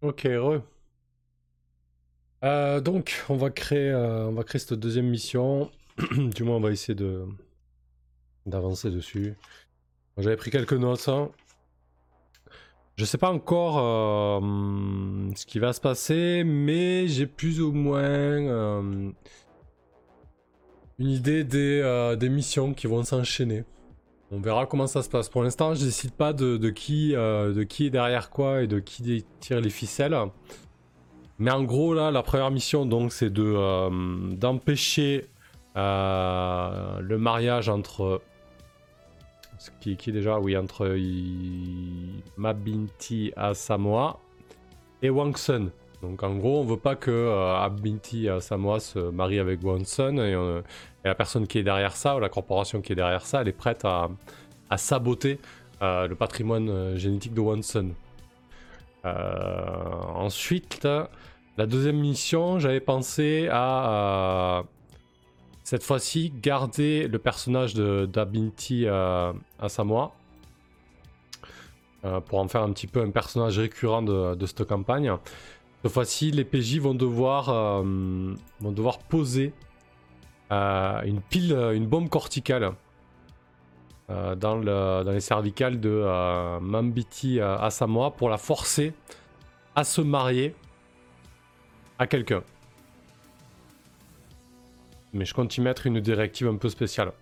Ok, heureux. Euh, donc, on va créer, euh, on va créer cette deuxième mission. du moins, on va essayer de d'avancer dessus. J'avais pris quelques notes. Hein. Je sais pas encore euh, ce qui va se passer, mais j'ai plus ou moins une idée des, des missions qui vont s'enchaîner. On verra comment ça se passe. Pour l'instant, je décide pas de, qui, euh, de qui est derrière quoi et de qui tire les ficelles. Mais en gros, là, la première mission, donc, c'est de euh, d'empêcher euh, le mariage entre entre Mabinti Asamoah et Wang Sun. Donc en gros, on veut pas que euh, Abinti Samoa se marie avec Wonson et, et, la personne qui est derrière ça, ou la corporation qui est derrière ça, elle est prête à, saboter euh, le patrimoine euh, génétique de Wonson. ensuite, la deuxième mission, j'avais pensé à cette fois-ci garder le personnage d'Abinti Samoa. pour en faire un petit peu un personnage récurrent de cette campagne. Cette fois-ci, les PJ vont devoir, euh, vont devoir poser euh, une pile, une bombe corticale euh, dans, le, dans, les cervicales de Mambiti Asamoah pour la forcer à se marier à quelqu'un. Mais je compte y mettre une directive un peu spéciale.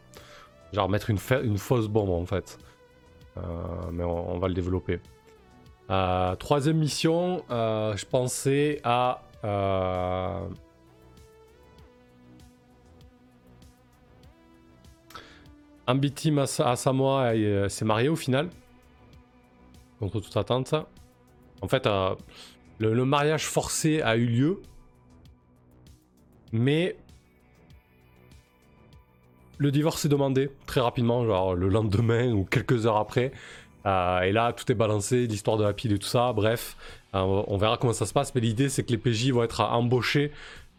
Genre mettre une fausse bombe en fait. mais on va le développer. Euh, troisième mission, euh, je pensais à. Euh... Ambiti Asamoah euh, s'est marié au final. Contre toute attente. En fait, le, mariage forcé a eu lieu. Mais. Le divorce est demandé très rapidement, genre le lendemain ou quelques heures après. Euh, et là, tout est balancé, l'histoire de la pile et tout ça. Bref, euh, on verra comment ça se passe. Mais l'idée, c'est que les PJ vont être embauchés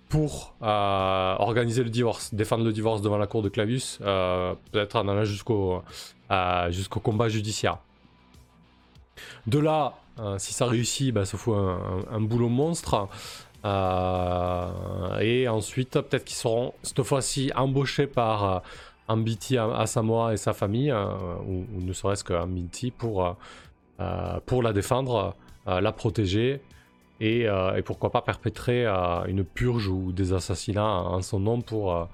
pour euh, organiser le divorce, défendre le divorce devant la cour de Clavius, peut-être en allant jusqu'au combat judiciaire. De là, si ça réussit, bah, ça fout un, boulot monstre. et ensuite, peut-être qu'ils seront cette fois-ci embauchés par Ambiti à, Samoa et sa famille, euh, ou, ne serait-ce qu'Ambiti pour, euh, euh, pour la défendre, la protéger et, pourquoi pas perpétrer une purge ou des assassinats en son nom pour,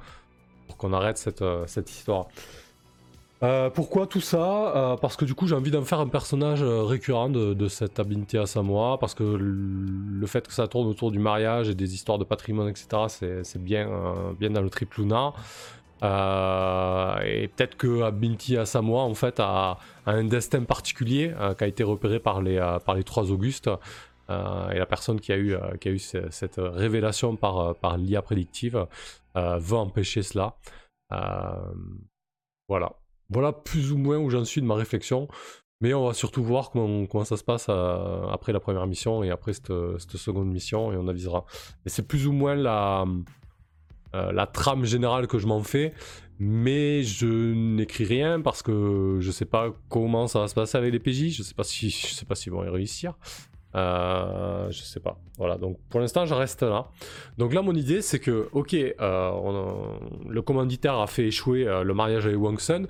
pour qu'on arrête cette, cette histoire. pourquoi tout ça? Parce que du coup j'ai envie d'en faire un personnage récurrent de, cette Abinti à Samoa, parce que le fait que ça tourne autour du mariage et des histoires de patrimoine, etc., c'est bien, bien dans le triple lunar. Euh, et peut-être que Abinti Asamoah en fait a, un destin particulier euh, qui a été repéré par les, euh, par les trois Augustes. et la personne qui a eu, qui a eu cette révélation par, par l'IA prédictive veut empêcher cela. voilà. Voilà plus ou moins où j'en suis de ma réflexion. Mais on va surtout voir comment, comment ça se passe après la première mission et après cette, cette, seconde mission et on avisera. Et c'est plus ou moins la, la trame générale que je m'en fais, mais je n'écris rien parce que je sais pas comment ça va se passer avec les PJ, je sais pas si je sais pas s'ils vont y réussir. Euh, je sais pas. Voilà, donc pour l'instant, je reste là. Donc là, mon idée, c'est que, ok, euh, le commanditaire a fait échouer le mariage avec Wang Sun,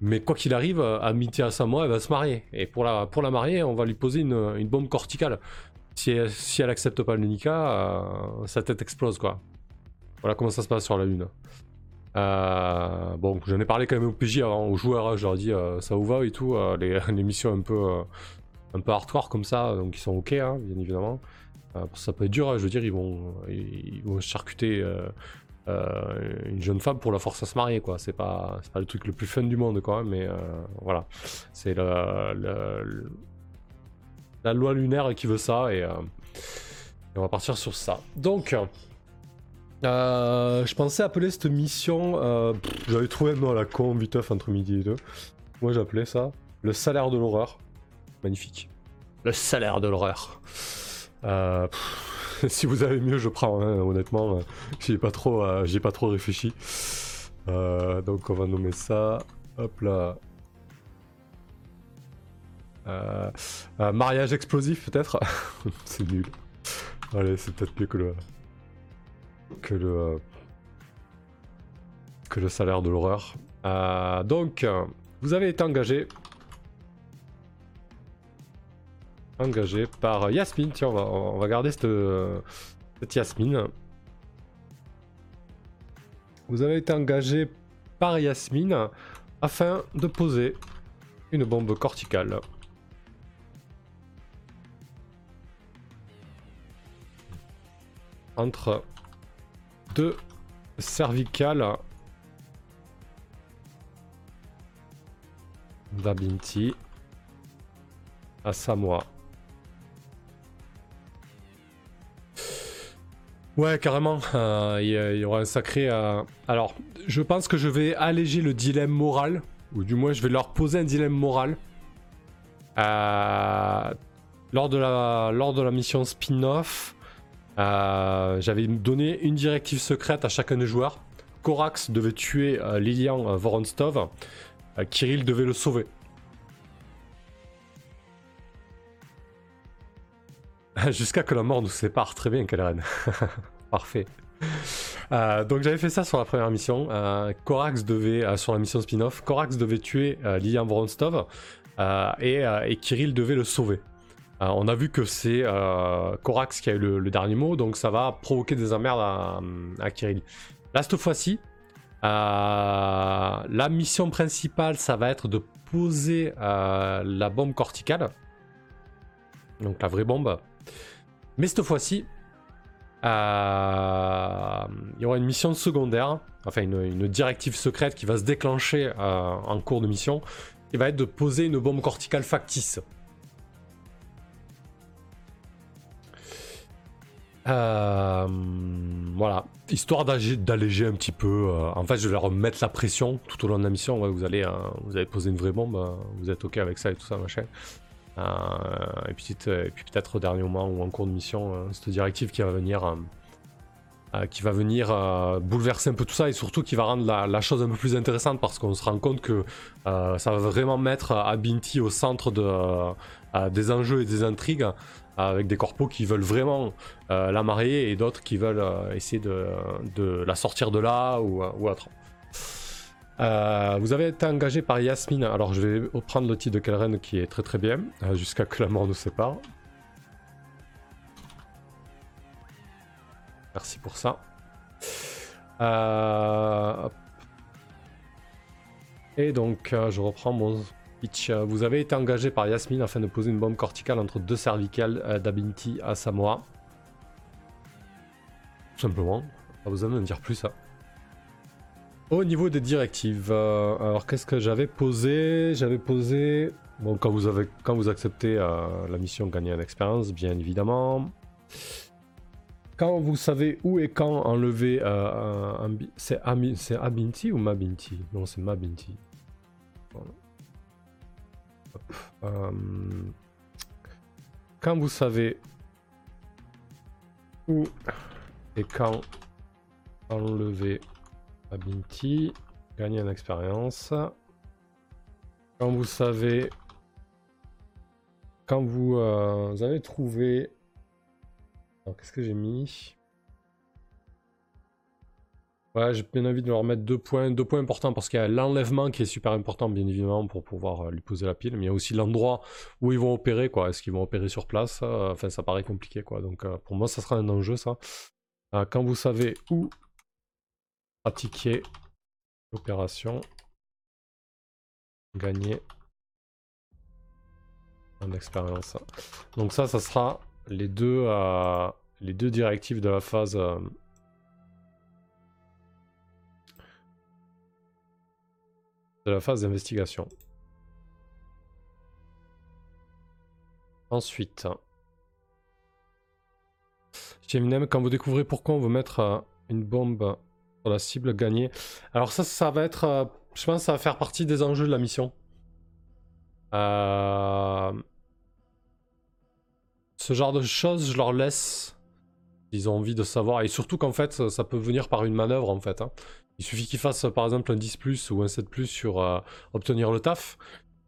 mais quoi qu'il arrive, Amity Samoa, elle va se marier. Et pour la, pour la marier, on va lui poser une, bombe corticale. Si elle, si elle accepte pas le sa tête explose, quoi. Voilà comment ça se passe sur la Lune. Euh, bon, j'en ai parlé quand même au PJ avant, aux joueurs, hein, je leur ai dit euh, ça vous va et tout, euh, les, missions un peu, un peu hardcore comme ça, donc ils sont ok, hein, bien évidemment. ça peut être dur, hein, je veux dire, ils vont, ils, vont charcuter une jeune femme pour la force à se marier, quoi. C'est pas, pas le truc le plus fun du monde, quoi, mais voilà. C'est la loi lunaire qui veut ça et, et on va partir sur ça. Donc. Euh, je pensais appeler cette mission. Euh, J'avais trouvé un nom à la con, viteuf entre midi et deux. Moi j'appelais ça le salaire de l'horreur. Magnifique. Le salaire de l'horreur. Euh, si vous avez mieux, je prends. Hein, honnêtement, j'ai pas trop, pas trop réfléchi. donc on va nommer ça. Hop là. mariage explosif peut-être? C'est nul. Allez, c'est peut-être mieux que le. Que le. que le salaire de l'horreur. donc, vous avez été engagé. Engagé par Yasmine. Tiens, on va, on va garder cette, cette Yasmine. Vous avez été engagé par Yasmine afin de poser une bombe corticale. Entre deux cervicales d'Abinti à Samoa. Ouais, carrément. Euh, il y, aura un sacré. Euh, alors, je pense que je vais alléger le dilemme moral, ou du moins, je vais leur poser un dilemme moral. Euh, lors, de la, lors de la mission spin-off, j'avais donné une directive secrète à chacun des joueurs. Korax devait tuer Lilian Voronstov. Kirill devait le sauver. Jusqu'à que la mort nous sépare. Très bien, Kaleren. Parfait. Euh, donc j'avais fait ça sur la première mission. Euh, Korax devait, euh, sur la mission spin-off, Korax devait tuer Lilian Voronstov et, et, Kirill devait le sauver. On a vu que c'est Korax qui a eu le, dernier mot, donc ça va provoquer des emmerdes à, Kirill. Là, cette fois-ci, la mission principale, ça va être de poser la bombe corticale. Donc la vraie bombe. Mais cette fois-ci, euh, il y aura une mission secondaire, enfin une, directive secrète qui va se déclencher euh, en cours de mission, qui va être de poser une bombe corticale factice. Euh, voilà, histoire d'alléger un petit peu. en fait, je vais leur mettre la pression tout au long de la mission. vous allez, vous allez poser une vraie bombe, vous êtes ok avec ça et tout ça, machin. Euh, et puis, peut-être au dernier moment ou en cours de mission, euh, cette directive qui va venir euh, qui va venir bouleverser un peu tout ça et surtout qui va rendre la, chose un peu plus intéressante parce qu'on se rend compte que ça va vraiment mettre Abinti au centre de, des enjeux et des intrigues avec des corpos qui veulent vraiment la marier et d'autres qui veulent essayer de, la sortir de là ou, ou autre. Euh, vous avez été engagé par Yasmine. Alors, je vais reprendre le titre de Kelren qui est très très bien, euh, jusqu'à que la mort nous sépare. Merci pour ça. Euh, et donc, je reprends mon pitch. Vous avez été engagé par Yasmine afin de poser une bombe corticale entre deux cervicales d'Abinti à Samoa. Tout simplement. Pas besoin de me dire plus ça. Au niveau des directives, euh, alors qu'est-ce que j'avais posé? J'avais posé. Bon, quand vous, avez, quand vous acceptez euh, la mission gagner en expérience, bien évidemment. Quand vous savez où et quand enlever euh. C'est Abinti ou Mabinti? Non, c'est Mabinti. Quand vous savez où et quand enlever Abinti, gagner en expérience. Quand vous savez, quand vous, euh, avez trouvé, qu'est-ce que j'ai mis? Ouais, j'ai bien envie de leur mettre deux points, deux points importants parce qu'il y a l'enlèvement qui est super important, bien évidemment, pour pouvoir euh, lui poser la pile, mais il y a aussi l'endroit où ils vont opérer, quoi. Est-ce qu'ils vont opérer sur place Enfin, ça paraît compliqué, quoi. Donc, euh, pour moi, ça sera un enjeu, ça. quand vous savez où pratiquer l'opération, gagner en expérience. Donc ça, ça sera les deux, euh, les deux directives de la phase. Euh, de la phase d'investigation. Ensuite, Geminem, quand vous découvrez pourquoi on veut mettre euh, une bombe la cible gagnée. Alors ça, ça va être... Euh, je pense que ça va faire partie des enjeux de la mission. Euh, ce genre de choses, je leur laisse. Ils ont envie de savoir. Et surtout qu'en fait, ça peut venir par une manœuvre en fait. Hein. Il suffit qu'ils fassent par exemple un 10 ou un 7 sur euh, obtenir le taf.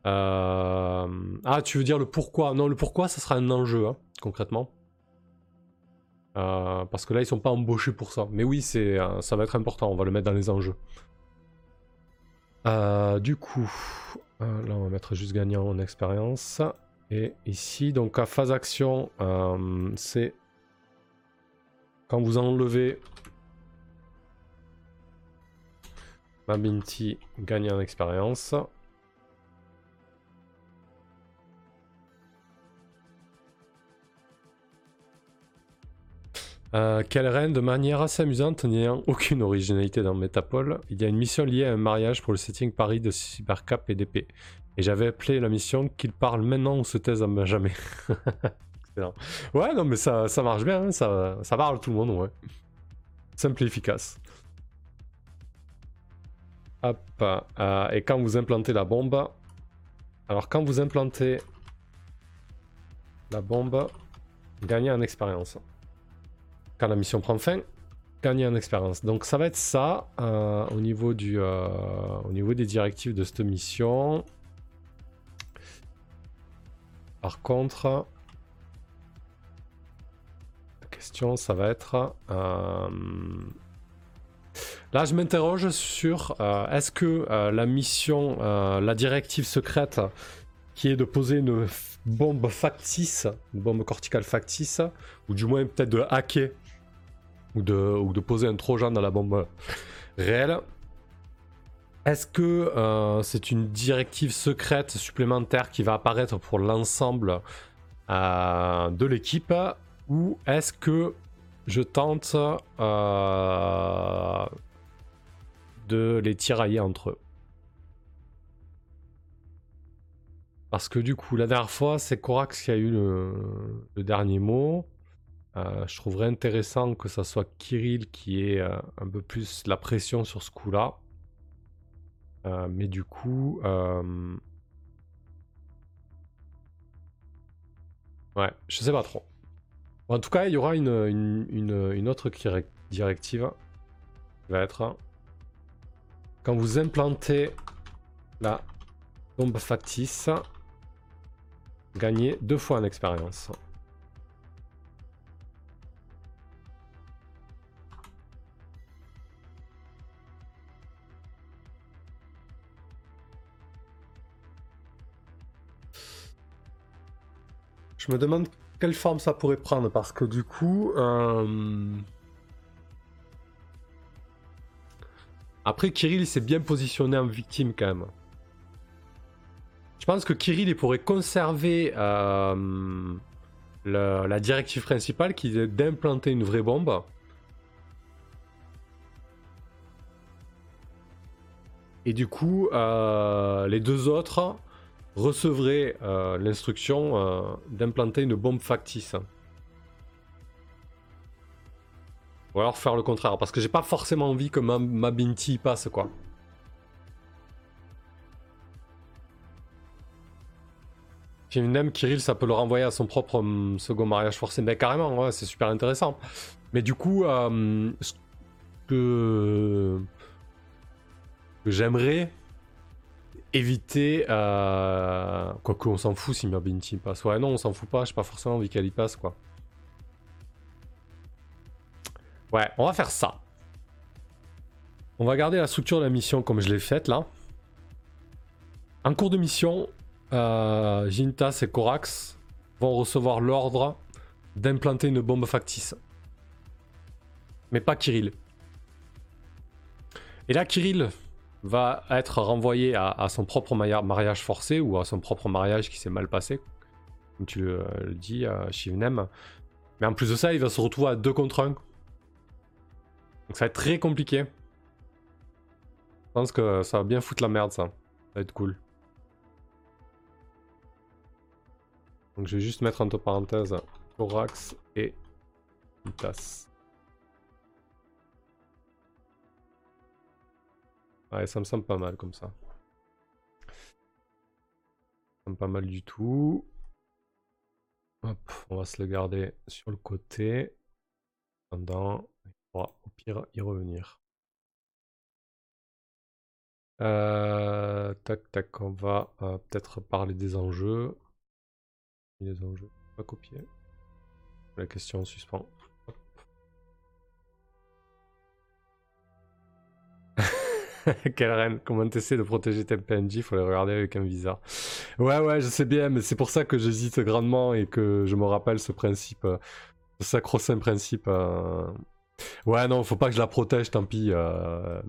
Euh, ah, tu veux dire le pourquoi? Non, le pourquoi, ça sera un enjeu, hein, concrètement. Euh, parce que là, ils sont pas embauchés pour ça. Mais oui, c'est, ça va être important, on va le mettre dans les enjeux. du coup, là, on va mettre juste gagnant en expérience. Et ici, donc à phase action, c'est quand vous enlevez Mabinti gagne en expérience. Euh, quelle de manière assez amusante, n'ayant aucune originalité dans Metapole, il y a une mission liée à un mariage pour le setting Paris de Cybercap et d'épée. Et j'avais appelé la mission qu'il parle maintenant ou se taise à jamais. ouais, non, mais ça, ça marche bien, hein, ça, ça parle tout le monde, ouais. Simple et efficace. Euh, et quand vous implantez la bombe, alors quand vous implantez la bombe, gagnez en expérience quand la mission prend fin, gagner en expérience. Donc ça va être ça euh, au, niveau du, euh, au niveau des directives de cette mission. Par contre, la question ça va être... là je m'interroge sur est-ce que la mission, la directive secrète qui est de poser une bombe factice, une bombe corticale factice, ou du moins peut-être de hacker ou de, poser un trojan dans la bombe réelle. Est-ce que euh, c'est une directive secrète supplémentaire qui va apparaître pour l'ensemble euh, de l'équipe ou est-ce que je tente euh, les tirailler entre eux Parce que du coup, la dernière fois, c'est Corax qui a eu le dernier mot. Euh, je trouverais intéressant que ça soit Kirill qui ait euh, un peu plus la pression sur ce coup-là. Euh, mais du coup... Ouais, je sais pas trop. en tout cas, il y aura une, une, autre directive. Va être... Quand vous implantez la bombe factice, gagnez deux fois en expérience. Je me demande quelle forme ça pourrait prendre parce que du coup. Euh, après, Kirill il s'est bien positionné en victime quand même. Je pense que Kirill il pourrait conserver euh, la directive principale qui est d'implanter une vraie bombe. Et du coup, euh, les deux autres, recevrait euh, l'instruction d'implanter une bombe factice. Ou alors faire le contraire, parce que j'ai pas forcément envie que ma, ma Binti passe quoi. même Kirill, ça peut le renvoyer à son propre hum, second mariage forcé. Mais carrément, c'est super intéressant. Mais du coup, euh, ce que j'aimerais, éviter. Euh... Quoique, on s'en fout si Binti passe. Ouais, non, on s'en fout pas. J'ai pas forcément envie qu'elle y passe, quoi. Ouais, on va faire ça. On va garder la structure de la mission comme je l'ai faite là. En cours de mission, euh, Jintas et Korax vont recevoir l'ordre d'implanter une bombe factice. Mais pas Kirill. Et là, Kirill, va être renvoyé à, son propre mariage forcé ou à son propre mariage qui s'est mal passé, comme tu le, dis, à Shivnem. Mais en plus de ça, il va se retrouver à deux contre un. Donc ça va être très compliqué. Je pense que ça va bien foutre la merde, ça. Ça va être cool. Donc je vais juste mettre entre parenthèses Thorax et Itas. Ouais, ça me semble pas mal comme ça. Ça me semble pas mal du tout. Hop, on va se le garder sur le côté. Pendant, au pire y revenir. Euh, tac, tac, on va euh, peut-être parler des enjeux. Les enjeux, pas copier. La question en suspens. Quelle reine, comment t'essaies de protéger tes PNJ, faut les regarder avec un visa. Ouais, ouais, je sais bien, mais c'est pour ça que j'hésite grandement et que je me rappelle ce principe, euh, ce sacro-saint principe. Ouais, non, faut pas que je la protège, tant pis. euh,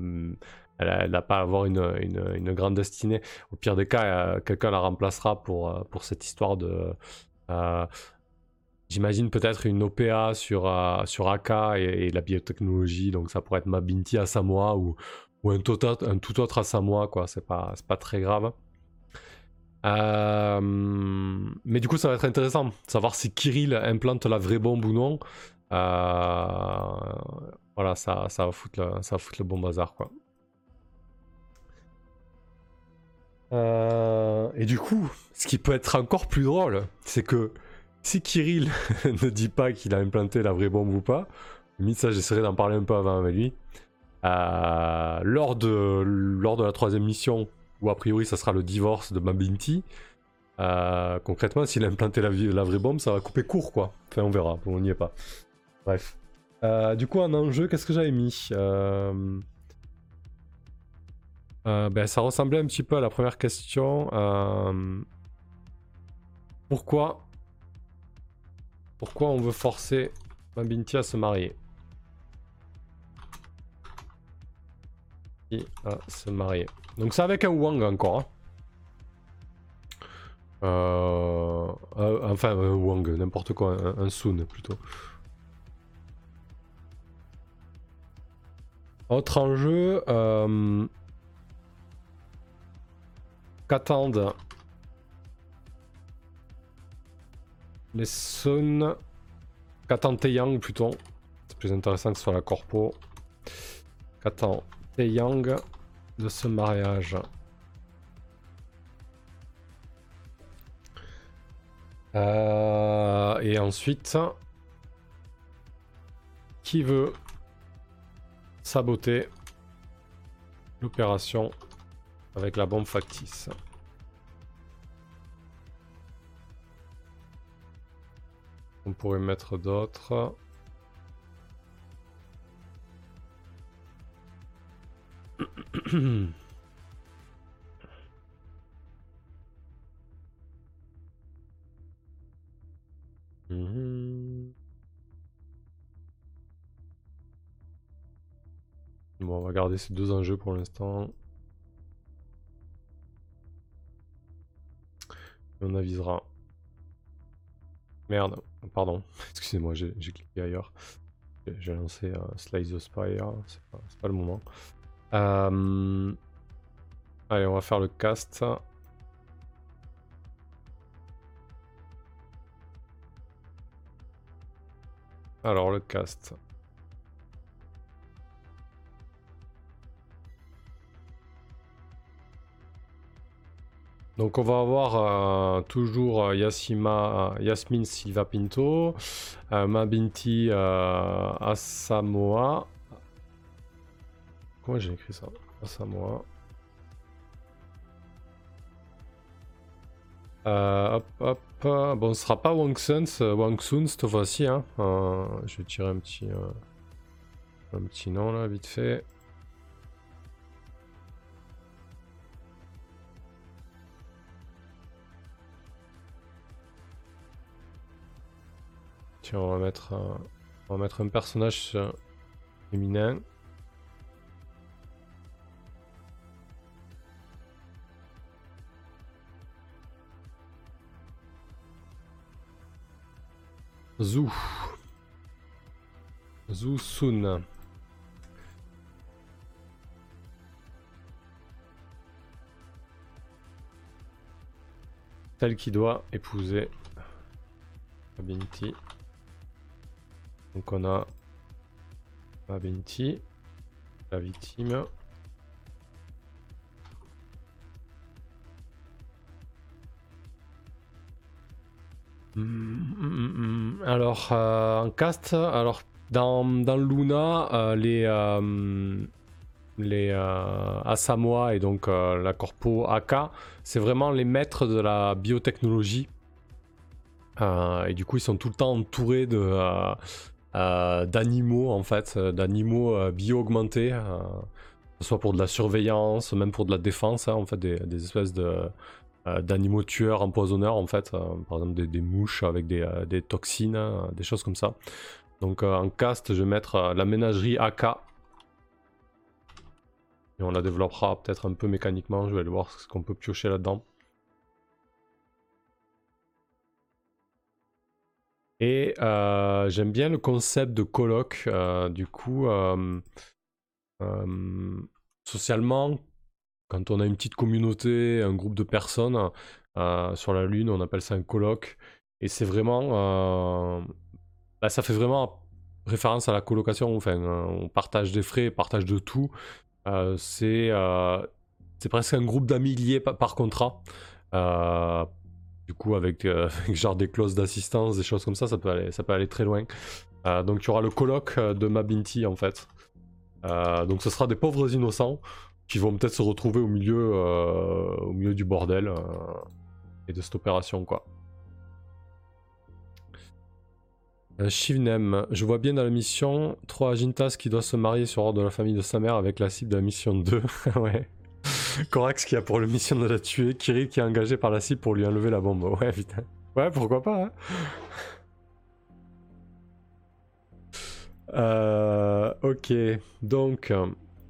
Elle n'a pas à avoir une, une- grande destinée. Au pire des cas, euh, quelqu'un la remplacera pour, euh, pour cette histoire de. J'imagine peut-être une OPA sur, sur AK et, la biotechnologie, donc ça pourrait être ma Binti à Samoa ou, ou un, tout autre, un tout autre à Samoa, quoi. C'est pas, pas très grave. Mais du coup, ça va être intéressant de savoir si Kirill implante la vraie bombe ou non. Euh, voilà, ça, ça, va foutre le, ça va foutre le bon bazar, quoi. Euh, et du coup, ce qui peut être encore plus drôle, c'est que si Kirill ne dit pas qu'il a implanté la vraie bombe ou pas, limite ça j'essaierai d'en parler un peu avant avec lui, euh, lors, de, lors de la troisième mission, où a priori ça sera le divorce de Mabinti, concrètement s'il a implanté la, la vraie bombe, ça va couper court quoi. Enfin on verra, on n'y est pas. Bref. Euh, du coup en enjeu, qu'est-ce que j'avais mis Euh, euh, ben, ça ressemblait un petit peu à la première question. Pourquoi Pourquoi on veut forcer Mabinti à se marier? Et à se marier. Donc c'est avec un Wang encore. hein. Enfin, un Wang, n'importe quoi, un, un Sun plutôt. Autre enjeu, euh, qu'attendent les Sun, qu'attend Taeyang plutôt? C'est plus intéressant que ce soit la corpo. Qu'attend Taeyang de ce mariage? Euh, Et ensuite, qui veut saboter l'opération avec la bombe factice On pourrait mettre d'autres. Mhm. On va garder ces deux enjeux pour l'instant. On avisera. Merde, pardon. Excusez-moi, j'ai cliqué ailleurs. J'ai- lancé euh, Slice the Spire, c'est pas, pas le moment. Euh, Allez, on va faire le cast. Alors, le cast. Donc on va avoir euh, toujours euh, Yasima, euh, Yasmine Silva Pinto, Mabinti Asamoah. Comment j'ai écrit ça? Asamoah. Euh, hop, hop. Bon, ce sera pas Wang Sun, Wang Sun cette fois-ci. Hein. Je vais tirer un petit, un petit nom là, vite fait. On va mettre, un- on va mettre un personnage féminin. Zhu. Zhu Sun. Celle qui doit épouser. Donc on a Abinti, la victime. Hum, hum, hum. Alors, euh, en cast, alors dans, dans Luna, euh, les, euh, les Asamoah et donc la Corpo AK, c'est vraiment les maîtres de la biotechnologie. et du coup, ils sont tout le temps entourés de d'animaux en fait, d'animaux bio-augmentés, soit pour de la surveillance, même pour de la défense, hein, en fait, des, des espèces de d'animaux tueurs, empoisonneurs en fait, par exemple des, mouches avec des, des toxines, des choses comme ça. Donc en cast, je vais mettre la ménagerie AK et on la développera peut-être un peu mécaniquement, je vais aller voir ce qu'on peut piocher là-dedans. Et euh, j'aime bien le concept de coloc. Euh, du coup, euh, socialement, quand on a une petite communauté, un groupe de personnes sur la Lune, on appelle ça un coloc. Et c'est vraiment... Bah, ça fait vraiment référence à la colocation. Enfin, on partage des frais, partage de tout. C'est presque un groupe d'amis liés par, contrat. Euh, du coup, avec, genre des clauses d'assistance, des choses comme ça, ça peut aller, ça peut aller très loin. donc, tu auras le colloque de Mabinti en fait. donc, ce sera des pauvres innocents qui vont peut-être se retrouver au milieu, au milieu du bordel et de cette opération, quoi. Euh, Shivnem, je vois bien dans la mission 3 Jintas qui doit se marier sur ordre de la famille de sa mère avec la cible de la mission 2. ouais. Corax qui a pour le mission de la tuer, Kirill qui est engagé par la cible pour lui enlever la bombe. Ouais, putain. Ouais, pourquoi pas. Hein euh, ok, donc,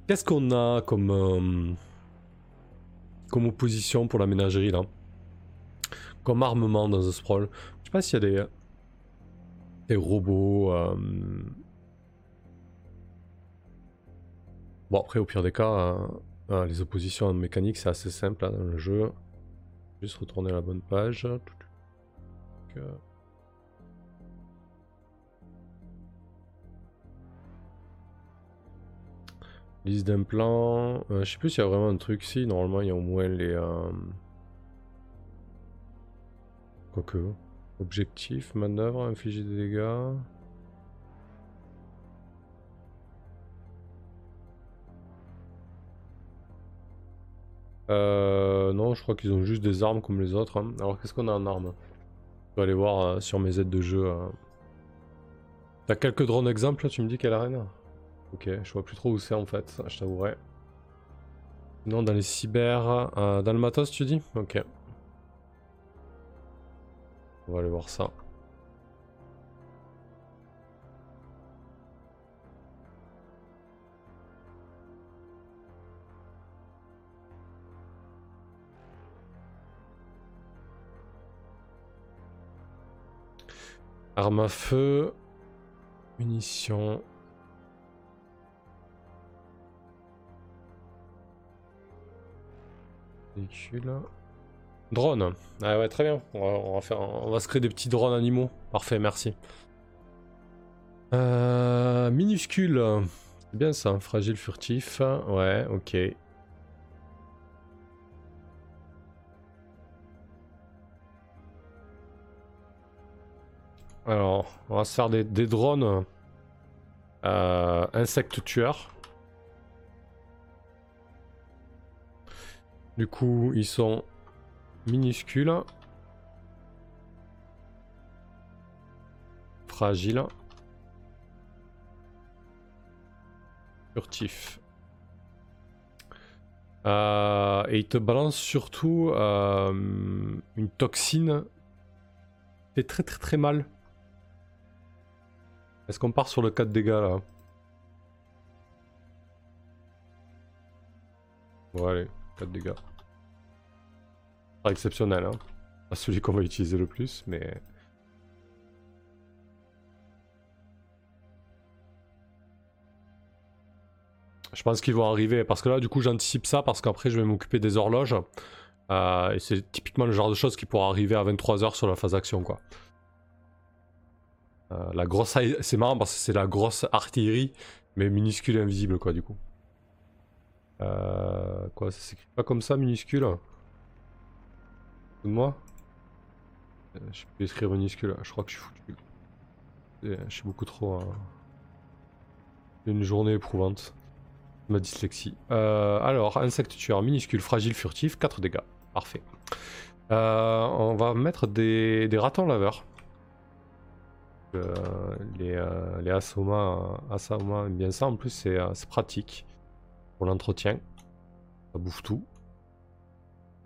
qu'est-ce qu'on a comme, euh, comme opposition pour la ménagerie là? Comme armement dans The Sprawl Je sais pas s'il y a des des robots. Euh, bon, après, au pire des cas, euh, euh, les oppositions en mécanique, c'est assez simple hein, dans le jeu. Juste retourner à la bonne page. Liste d'implants. je sais plus s'il y a vraiment un truc. Si, normalement, il y a au moins les. Quoique. Objectif, manœuvre, infliger des dégâts. Euh, non, je crois qu'ils ont juste des armes comme les autres. Hein. Alors qu'est-ce qu'on a en armes? Je vais aller voir euh, sur mes aides de jeu. Euh. T'as quelques drones exemples tu me dis quelle arène? Ok, je vois plus trop où c'est en fait, je t'avouerai. Non, dans les cyber... dans le matos tu dis? Ok. On va aller voir ça. Arme à feu, munitions. Véhicule. Drone. Ah ouais, très bien. On va, faire, on va se créer des petits drones animaux. Parfait, merci. Euh, minuscule. C'est bien ça, fragile furtif. Ouais, ok. Alors, on va se faire des, drones euh, insectes tueurs. Du coup, ils sont minuscule. Fragile. Furtif. Euh, et il te balance surtout euh, une toxine. Fait très très très mal. Est-ce qu'on part sur le 4 dégâts là Bon allez, 4 dégâts exceptionnel, hein. Pas celui qu'on va utiliser le plus, mais... Je pense qu'ils vont arriver, parce que là, du coup, j'anticipe ça, parce qu'après, je vais m'occuper des horloges. Euh, et c'est typiquement le genre de choses qui pourra arriver à 23h sur la phase action, quoi. Euh, la grosse... C'est marrant, parce que c'est la grosse artillerie, mais minuscule et invisible, quoi, du coup. Euh, quoi, ça s'écrit pas comme ça, minuscule? Moi euh, Je peux écrire minuscule, je crois que je suis foutu. Je suis beaucoup trop... Une journée éprouvante. Ma dyslexie. Euh, alors, insecte tueur minuscule, fragile, furtif, 4 dégâts. Parfait. Euh, on va mettre des, des ratons laveurs. Euh, les, euh, les Asoma, Asoma aiment bien ça. En plus, c'est euh, c'est pratique pour l'entretien. Ça bouffe tout.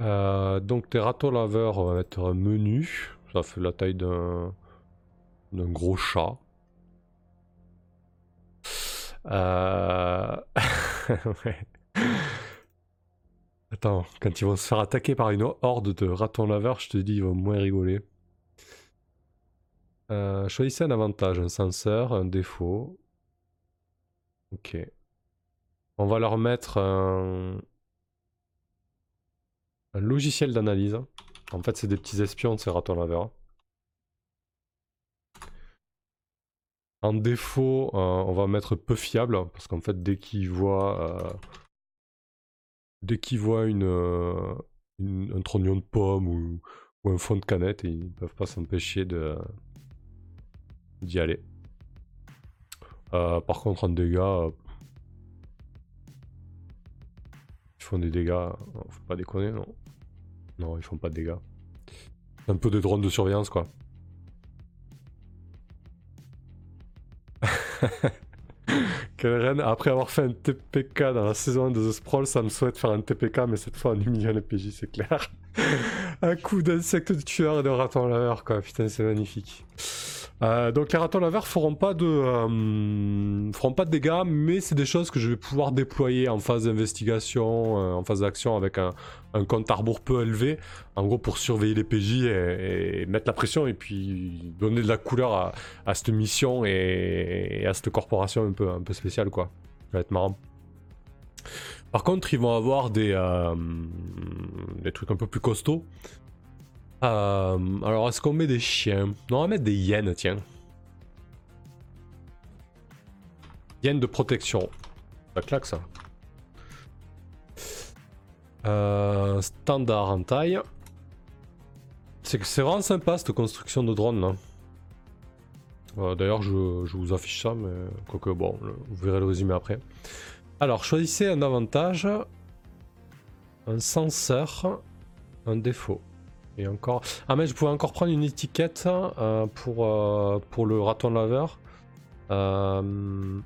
Donc, des ratons laveurs, on va mettre un menu. Ça fait la taille d'un gros chat. Attends, quand ils vont se faire attaquer par une horde de ratons laveurs, je te dis, ils vont moins rigoler. Euh, choisissez un avantage, un senseur, un défaut. Ok. On va leur mettre un, logiciel d'analyse. En fait, c'est des petits espions ces ratons laveurs. En défaut, euh, on va mettre peu fiable, parce qu'en fait, dès qu'ils voient, euh, dès qu'ils voient une, un trognon de pomme ou, ou un fond de canette, ils peuvent pas s'empêcher de d'y aller. Euh, par contre, en dégâts, euh, ils font des dégâts. non, faut pas déconner, non. Non, ils font pas de dégâts. Un peu des drones de surveillance, quoi. Karen, après avoir fait un TPK dans la saison 1 de The Sprawl, ça me souhaite faire un TPK, mais cette fois en humiliant les PJ, c'est clair. un coup d'insecte de tueur et de raton laveur, quoi. Putain, c'est magnifique. Euh, donc les ratons laveurs feront euh, feront pas de dégâts, mais c'est des choses que je vais pouvoir déployer en phase d'investigation, euh, en phase d'action avec un, compte à rebours peu élevé, en gros pour surveiller les PJ et, et mettre la pression et puis donner de la couleur à, cette mission et, à cette corporation un peu spéciale quoi. Ça va être marrant. Par contre, ils vont avoir des trucs un peu plus costauds. Euh, alors, est-ce qu'on met des chiens? Non, on va mettre des hyènes, tiens. Hyènes de protection. Ça claque, ça. Euh, standard en taille. C'est que c'est vraiment sympa cette construction de drone là. Euh, D'ailleurs, je, je vous affiche ça, mais quoique bon, vous verrez le résumé après. Alors, choisissez un avantage, un senseur, un défaut. Et encore. Ah, mais je pouvais encore prendre une étiquette euh, pour, euh, pour le raton laveur. Euh,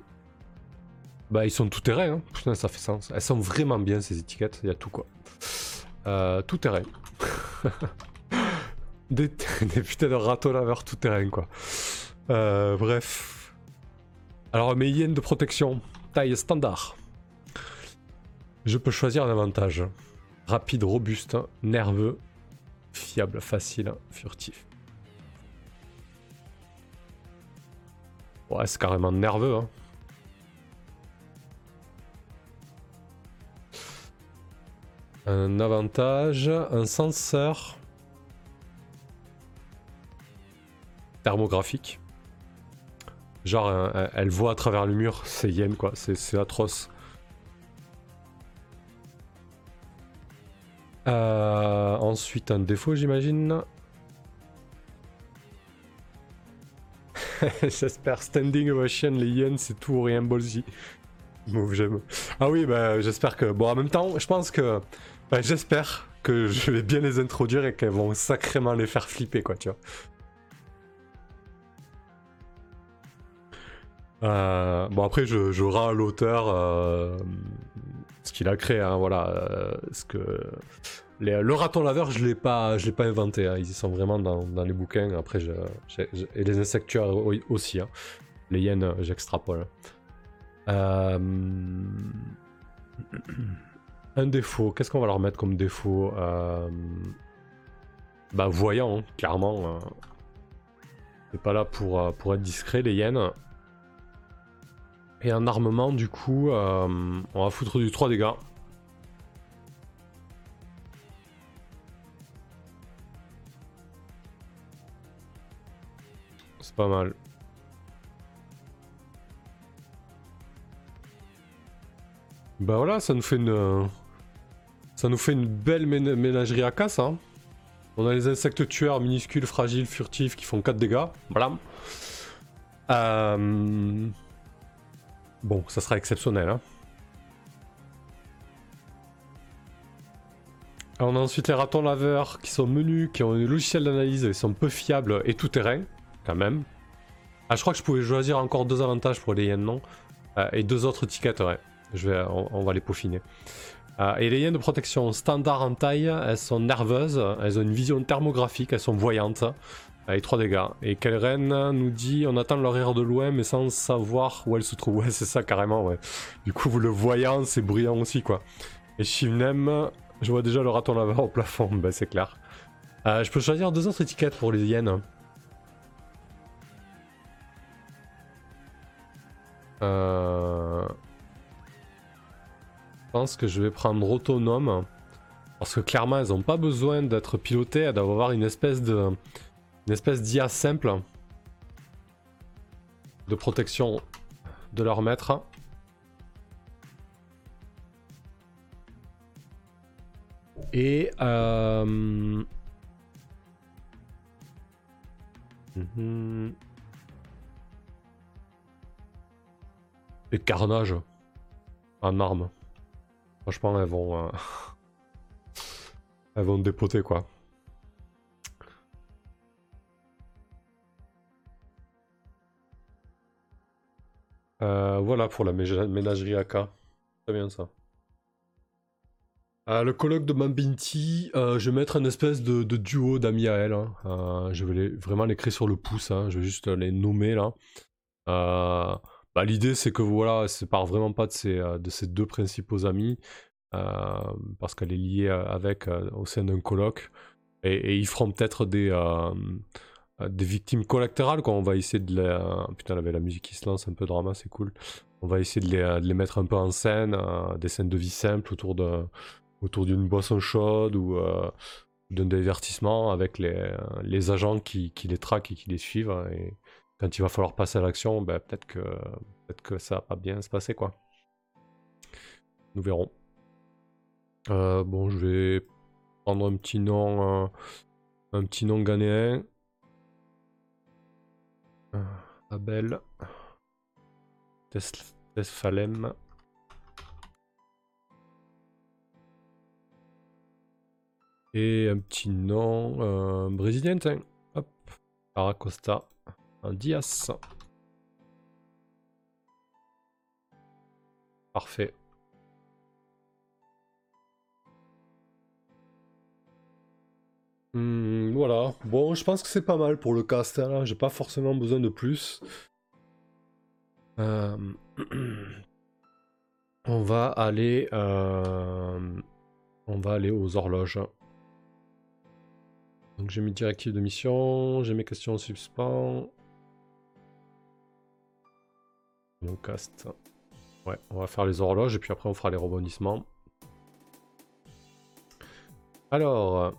Bah, ils sont tout terrain, hein. Putain, ça fait sens. Elles sont vraiment bien ces étiquettes, il y a tout quoi. Tout terrain. des, des putains de ratons laveurs tout terrain quoi. Bref. Alors, mes hyènes de protection, taille standard. Je peux choisir un avantage. Rapide, robuste, nerveux, fiable, facile, furtif. Ouais, c'est carrément nerveux. Hein. Un avantage, un senseur thermographique. Genre, elle voit à travers le mur, c'est yen quoi, c'est atroce. Euh, ensuite, un défaut, j'imagine. J'espère standing ovation, les yens, c'est tout ou rien ballsy. Move, j'aime. Ah oui, bah j'espère que. Bon, en même temps, je pense que. bah, j'espère que je vais bien les introduire et qu'elles vont sacrément les faire flipper, quoi, tu vois. Euh, bon, après, je, je à l'auteur euh, ce qu'il a créé, hein, voilà. euh, ce que. Le raton laveur, je l'ai pas, je l'ai pas inventé. hein, ils y sont vraiment dans, les bouquins. Après, je, et les insectuaires au- aussi. hein. Les hyènes, j'extrapole. Euh, Un défaut. Qu'est-ce qu'on va leur mettre comme défaut Euh, Bah voyant, clairement. pas là pour, euh, pour être discret, les hyènes. Et un armement, du coup, euh, on va foutre du 3 dégâts. C'est pas mal. Bah voilà, ça nous fait une... euh, Ça nous fait une belle ména- ménagerie à casse, hein. On a les insectes tueurs minuscules, fragiles, furtifs qui font 4 dégâts. Voilà. Euh, Bon, ça sera exceptionnel. Hein. On a ensuite les ratons laveurs qui sont menus, qui ont un logiciel d'analyse, ils sont peu fiables et tout terrain, quand même. Ah, je crois que je pouvais choisir encore deux avantages pour les yens, non? Euh, et deux autres tickets, on, va les peaufiner. Euh, et les yens de protection standard en taille, elles sont nerveuses, elles ont une vision thermographique, elles sont voyantes. Avec 3 dégâts. Et Kelren nous dit on attend leur de loin mais sans savoir où elle se trouve. Ouais, c'est ça carrément, ouais. Du coup, vous le voyant, c'est brillant aussi, quoi. Et Shivnem, je vois déjà le raton laveur au plafond, bah c'est clair. Euh, je peux choisir deux autres étiquettes pour les hyènes. Euh... Je pense que je vais prendre autonome. Parce que clairement, elles n'ont pas besoin d'être pilotées, elles doivent avoir une espèce de une espèce d'IA simple de protection de leur maître. Et euh... Mhm. Et carnage en armes. Franchement, elles vont, euh, elles vont dépoter quoi. Euh, voilà pour la ménagerie AK. Très bien ça. Euh, le colloque de Mambinti, euh, je vais mettre une espèce de, duo d'amis à elle. Hein. je vais vraiment les créer sur le pouce. Hein. Je vais juste les nommer là. Bah, L'idée c'est que voilà, elle se part vraiment pas de ses, de ses deux principaux amis. parce qu'elle est liée avec au sein d'un colloque. Et, et, ils feront peut-être des des victimes collatérales quand on va essayer de les... Euh, putain, avait la musique qui se lance, un peu drama, c'est cool. On va essayer de les, euh, mettre un peu en scène, des scènes de vie simples autour de autour d'une boisson chaude ou d'un divertissement avec les, les agents qui, qui, les traquent et qui les suivent. Et quand il va falloir passer à l'action, ben, peut-être que, peut que ça va pas bien se passer, quoi. Nous verrons. bon, je vais prendre un petit nom, un petit nom ghanéen. Abel. Tesfalem. Et un petit nom euh, brésilien. Hop. Aracosta. Un Dias. Parfait. Hmm, voilà, bon, je pense que c'est pas mal pour le cast. J'ai pas forcément besoin de plus. Euh, on va aller, euh, on va aller aux horloges. Donc j'ai mis directive de mission, j'ai mes questions en suspens. Mon cast. Ouais, on va faire les horloges et puis après on fera les rebondissements. Alors,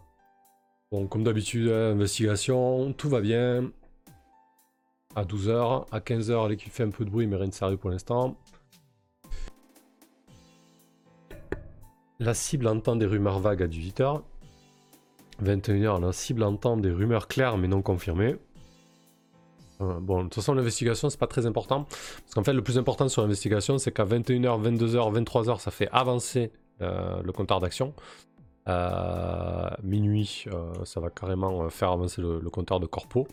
Bon, comme d'habitude, hein, investigation, tout va bien. À 12h, à 15h, l'équipe fait un peu de bruit, mais rien de sérieux pour l'instant. La cible entend des rumeurs vagues à 18h. 21h, la cible entend des rumeurs claires mais non confirmées. Euh, bon, de toute façon, l'investigation, c'est pas très important. Parce qu'en fait, le plus important sur l'investigation, c'est qu'à 21h, 22h, 23h, ça fait avancer euh, le compteur d'action. Euh, minuit, euh, ça va carrément euh, faire avancer le, compteur de corpo.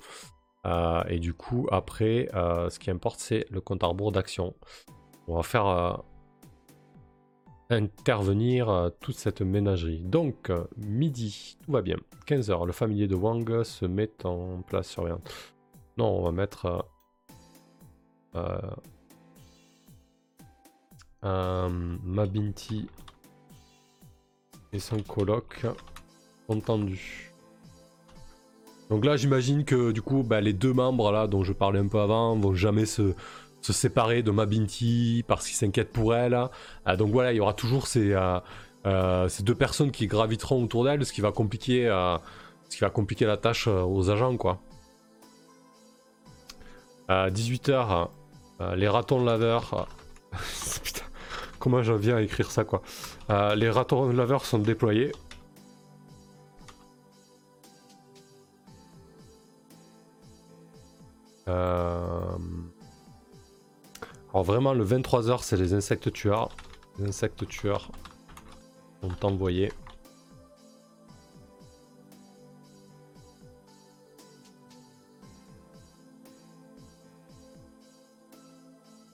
et du coup, après, ce qui importe, c'est le compte à rebours d'action. On va faire intervenir toute cette ménagerie. Donc, midi, tout va bien. 15h, le familier de Wang se met en place surveillante. Non, on va mettre... Mabinti et son coloc entendu. Donc là, j'imagine que du coup, bah, les deux membres là dont je parlais un peu avant vont jamais se, séparer de Mabinti parce qu'ils s'inquiètent pour elle. Ah, donc voilà, il y aura toujours ces, euh, euh, ces deux personnes qui graviteront autour d'elle, ce qui va compliquer, euh, ce qui va compliquer la tâche aux agents, quoi. À 18h, les ratons laveurs. Putain, comment j'en viens à écrire ça, quoi. Euh, les ratons laveurs sont déployés. Euh, alors vraiment le 23h c'est les insectes tueurs. Les insectes tueurs sont envoyés.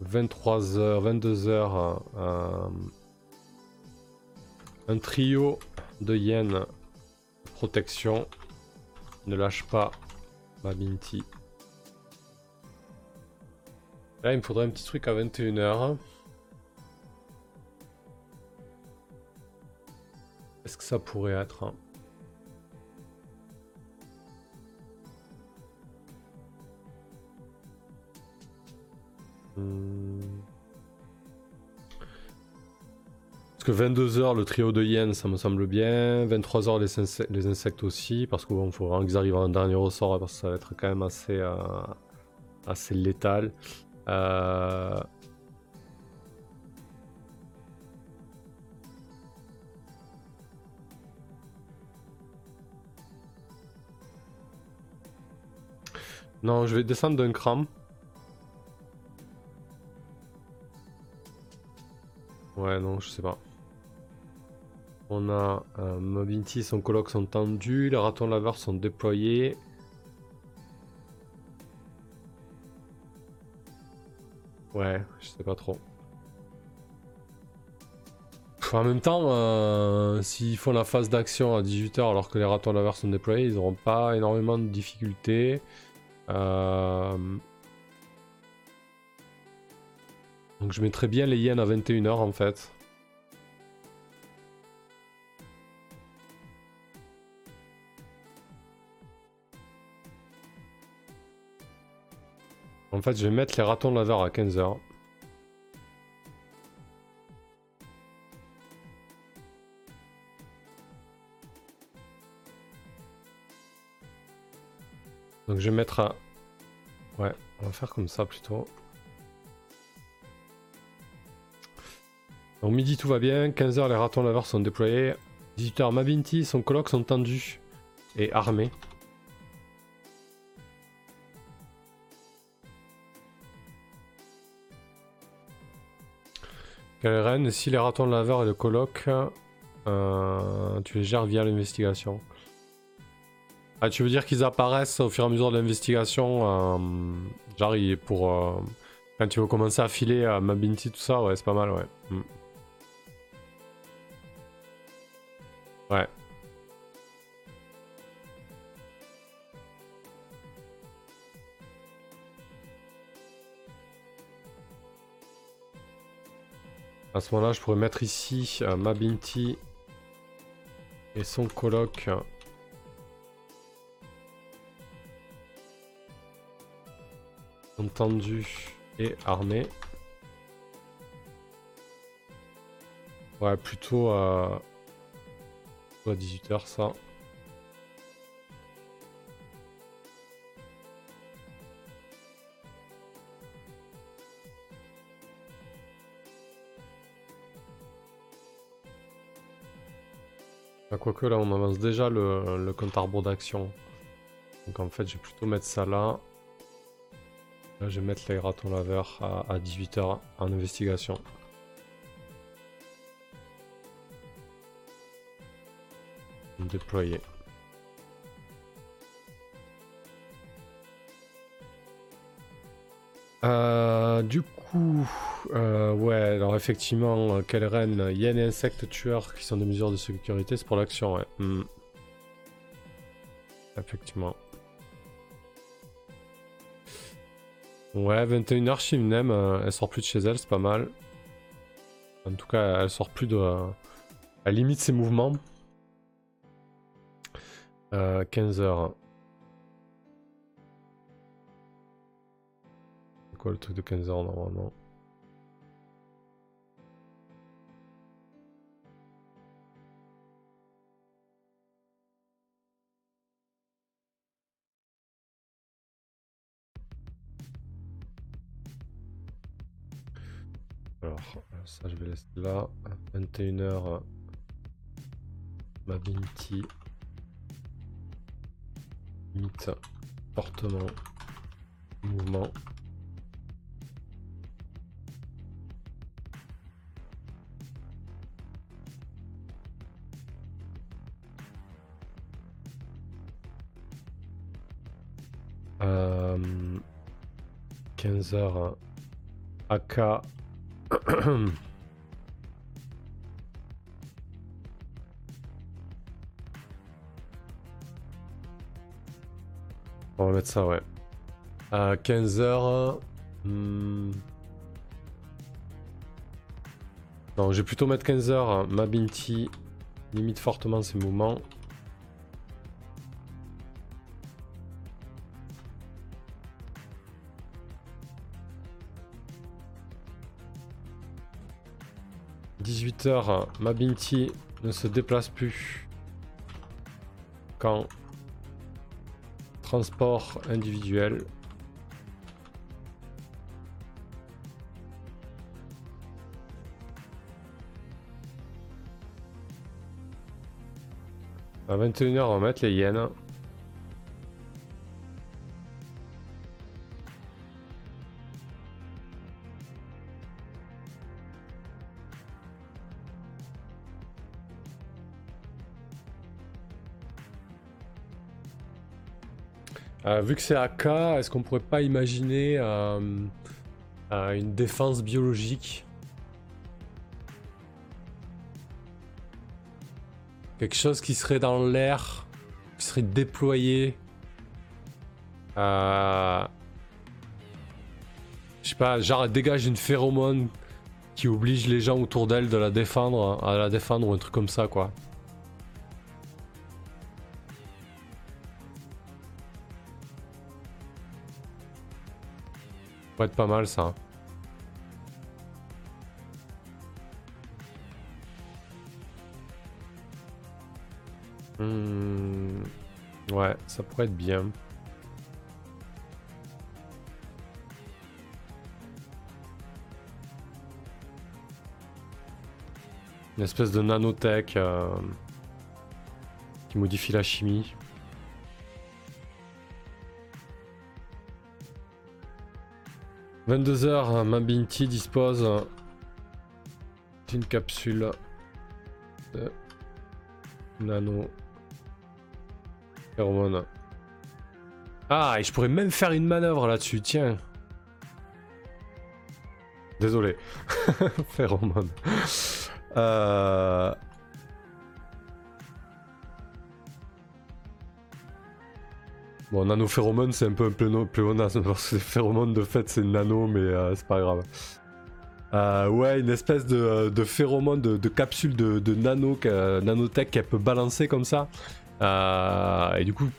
23h, 22h, euh, un trio de yens protection. Ne lâche pas ma Binti. Là, il me faudrait un petit truc à 21h. Est-ce que ça pourrait être Parce que 22h le trio de hyènes ça me semble bien, 23h les, les insectes aussi, parce qu'il faut vraiment qu'ils arrivent un dernier ressort parce que ça va être quand même assez, euh, assez létal. Euh, non, je vais descendre d'un cran. Ouais, non, je sais pas. On a euh, Mobility, son coloc sont tendus, les ratons laveurs sont déployés. Ouais, je sais pas trop. En même temps, euh, s'ils font la phase d'action à 18h alors que les ratons laveurs sont déployés, ils n'auront pas énormément de difficultés. Euh, donc je mettrais bien les yens à 21h en fait. En fait, je vais mettre les ratons laveurs à 15h. Donc je vais mettre à... Ouais, on va faire comme ça plutôt. Donc midi tout va bien, 15h les ratons laveurs sont déployés, 18h Mabinti, son coloc sont tendus et armés. reine, si les ratons laveurs et le coloc, euh, tu les gères via l'investigation. Ah, tu veux dire qu'ils apparaissent au fur et à mesure de l'investigation euh, Genre, pour. Euh, quand tu veux commencer à filer Mabinti, tout ça, ouais, c'est pas mal, ouais. Hmm. Ouais. À ce moment-là, je pourrais mettre ici euh, Mabinti et son coloc. Entendu et armé. Ouais, plutôt à, 18h ça. Ah, quoique là on avance déjà le, compte arbre d'action. Donc en fait je vais plutôt mettre ça là. Là, je vais mettre les ratons laveurs à, 18h en investigation. Déployer. Euh, du coup, euh, ouais, alors effectivement, quelle reine? Yen et insectes tueurs qui sont des mesures de sécurité, c'est pour l'action, ouais. Hmm. Effectivement. Ouais, 21h Shimnem, euh, elle sort plus de chez elle, c'est pas mal. En tout cas, elle sort plus de. elle limite ses mouvements. 15h. Euh, c'est quoi le truc de 15h normalement? Alors, ça je vais laisser là. 21h. Ma Limite. Portement. Mouvement. Euh, 15 h AK. Va mettre ça, ouais. À 15h. Hmm. Non, je vais plutôt mettre 15h. Ma Binti limite fortement ses mouvements. « 18h, ma Binti ne se déplace plus quand transport individuel À 21h, on va mettre les yens. Euh, vu que c'est AK, est-ce qu'on pourrait pas imaginer euh, euh, une défense biologique? Quelque chose qui serait dans l'air, qui serait déployé. Je sais pas, genre dégage une phéromone qui oblige les gens autour d'elle de la défendre, à la défendre ou un truc comme ça quoi. Ça être pas mal ça. Hmm, ouais, ça pourrait être bien. Une espèce de nanotech euh, qui modifie la chimie. « 22h, Mabinti dispose d'une capsule de nano ah, et je pourrais même faire une manœuvre là-dessus, tiens. Désolé. Phéromone. Euh... Bon, nano-phéromone, c'est un peu un pléonasme parce que phéromone de fait c'est nano, mais euh, c'est pas grave. Euh, ouais, une espèce de, de phéromone, de, capsule de, nano, nanotech qu'elle peut balancer comme ça. Euh, et du coup,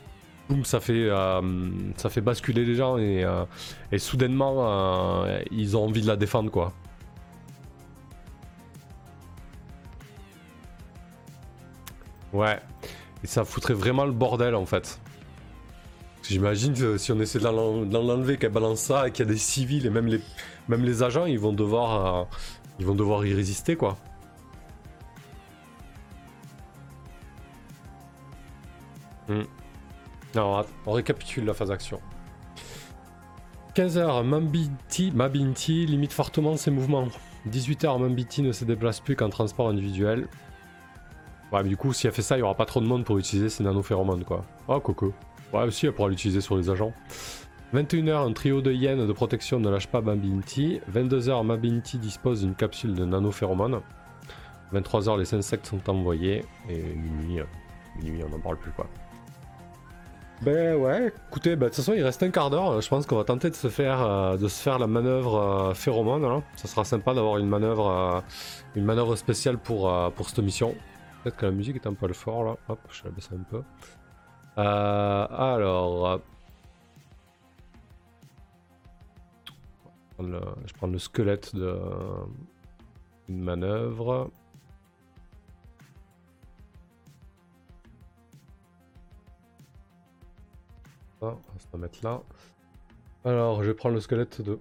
boum, ça fait, euh, ça fait basculer les gens euh, et soudainement, ils ont envie de la défendre, quoi. Ouais. Et ça foutrait vraiment le bordel en fait. J'imagine si on essaie de l'enlever, qu'elle balance ça et qu'il y a des civils et même les, agents, ils vont devoir, ils vont devoir y résister quoi. Hmm. Alors, on récapitule la phase d'action. 15h, Mambiti, Mabinti limite fortement ses mouvements. 18h, Mambiti ne se déplace plus qu'en transport individuel. Ouais, mais du coup, si elle fait ça, il n'y aura pas trop de monde pour utiliser ses nanophéromones, quoi. Oh, coco. Ouais, aussi, elle pourra l'utiliser sur les agents. 21h, un trio de hyènes de protection ne lâche pas Mabinti. 22h, Mabinti dispose d'une capsule de nanophéromones. 23h, les insectes sont envoyés. Et minuit, minuit on n'en parle plus, quoi. Ben ouais, écoutez, ben, de toute façon il reste un quart d'heure, je pense qu'on va tenter de se faire, euh, de se faire la manœuvre euh, phéromone. Hein. Ça sera sympa d'avoir une manœuvre, euh, une manœuvre spéciale pour, pour cette mission. Peut-être que la musique est un peu fort là, hop, je la baisse un peu. Alors... je prends le squelette de une manœuvre. on va se là. Alors, je prendre le squelette de...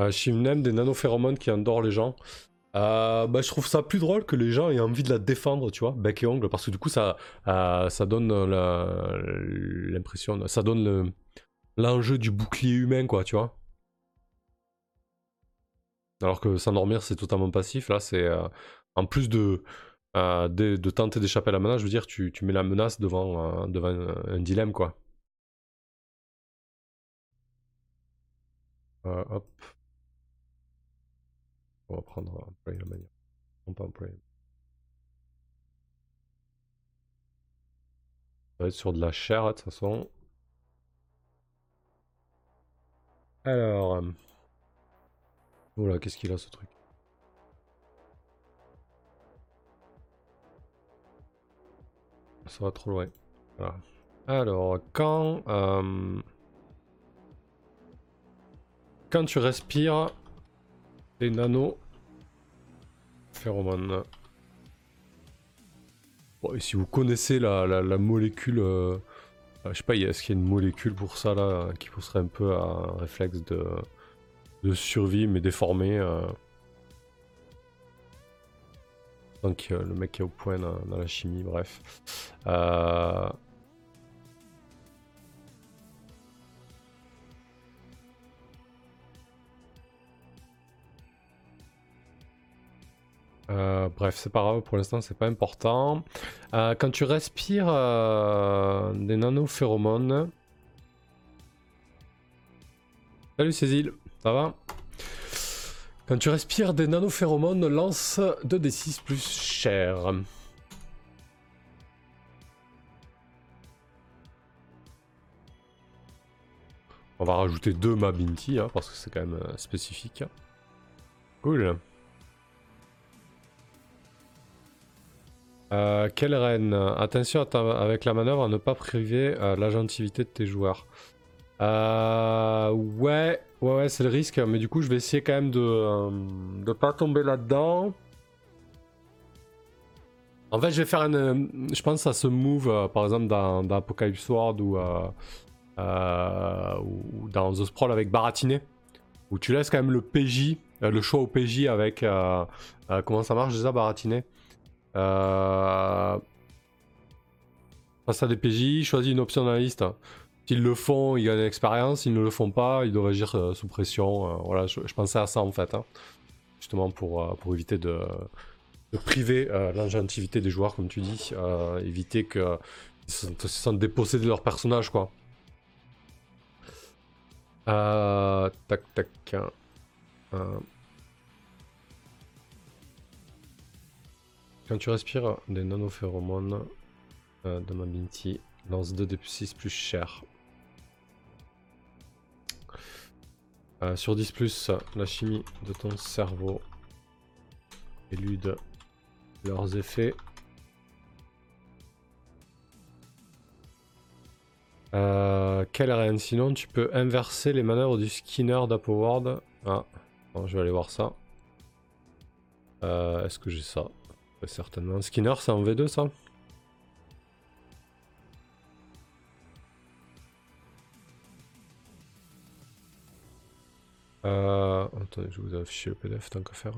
Euh, Shimnem, des nanophéromones qui endort les gens. Euh, bah, je trouve ça plus drôle que les gens aient envie de la défendre, tu vois, bec et ongle, parce que du coup, ça, euh, ça donne l'impression, ça donne l'enjeu du bouclier humain, quoi, tu vois. Alors que s'endormir, c'est totalement passif. Là, c'est euh, en plus de, de, tenter d'échapper à la menace, je veux dire, tu, tu mets la menace devant, devant un, dilemme, quoi. hop. On va prendre un play la manière. Non, pas play. Ça va être sur de la chair, de toute façon. Alors. Voilà, qu'est-ce qu'il a ce truc? Ça va trop loin. Voilà. Alors, quand... Euh, quand tu respires des nano phéromones. Bon, et si vous connaissez la, la, molécule... Euh, je sais pas, est-ce qu'il y a une molécule pour ça là qui pousserait un peu à un réflexe de, de survie mais déformé euh... Donc euh, le mec est au point dans, la chimie, bref. Euh... Euh, bref, c'est pas grave, pour l'instant c'est pas important. Euh, quand tu respires euh, des nanophéromones... Salut Cécile, ça va? Quand tu respires des nanophéromones, lance 2d6 plus cher. On va rajouter 2 Mabinti, hein, parce que c'est quand même euh, spécifique. Cool. Euh, quelle reine? Attention avec la manœuvre à ne pas priver euh, l'agentivité de tes joueurs. Euh, ouais, ouais, c'est le risque, mais du coup, je vais essayer quand même de ne euh, pas tomber là-dedans. En fait, je vais faire une. Euh, je pense à ce move, par exemple, dans, dans, Apocalypse World ou, ou dans The Sprawl avec Baratiné, où tu laisses quand même le PJ, le choix au PJ avec. comment ça marche déjà, Baratiné Face à des PJ, choisis une option dans la liste. S'ils le font, ils gagnent l'expérience. S'ils ne le font pas, ils doivent agir euh, sous pression. Euh, voilà, je, pensais à ça en fait. Hein. justement pour, euh, pour éviter de, priver l'ingentivité des joueurs, comme tu dis. éviter qu'ils se, se, sentent dépossédés de leur personnage, quoi. tac, tac. Quand tu respires des nanophéromones de ma Minty, lance 2 d 6 plus cher. Euh, sur 10, la chimie de ton cerveau élude leurs effets. Euh, quelle reine Sinon, tu peux inverser les manœuvres du Skinner d'Upward. Ah, je vais aller voir ça. Euh, est-ce que j'ai ça? Certainement. Skinner, c'est en V2 ça? Euh... Attendez, je vous ai affiché le PDF tant qu'à faire.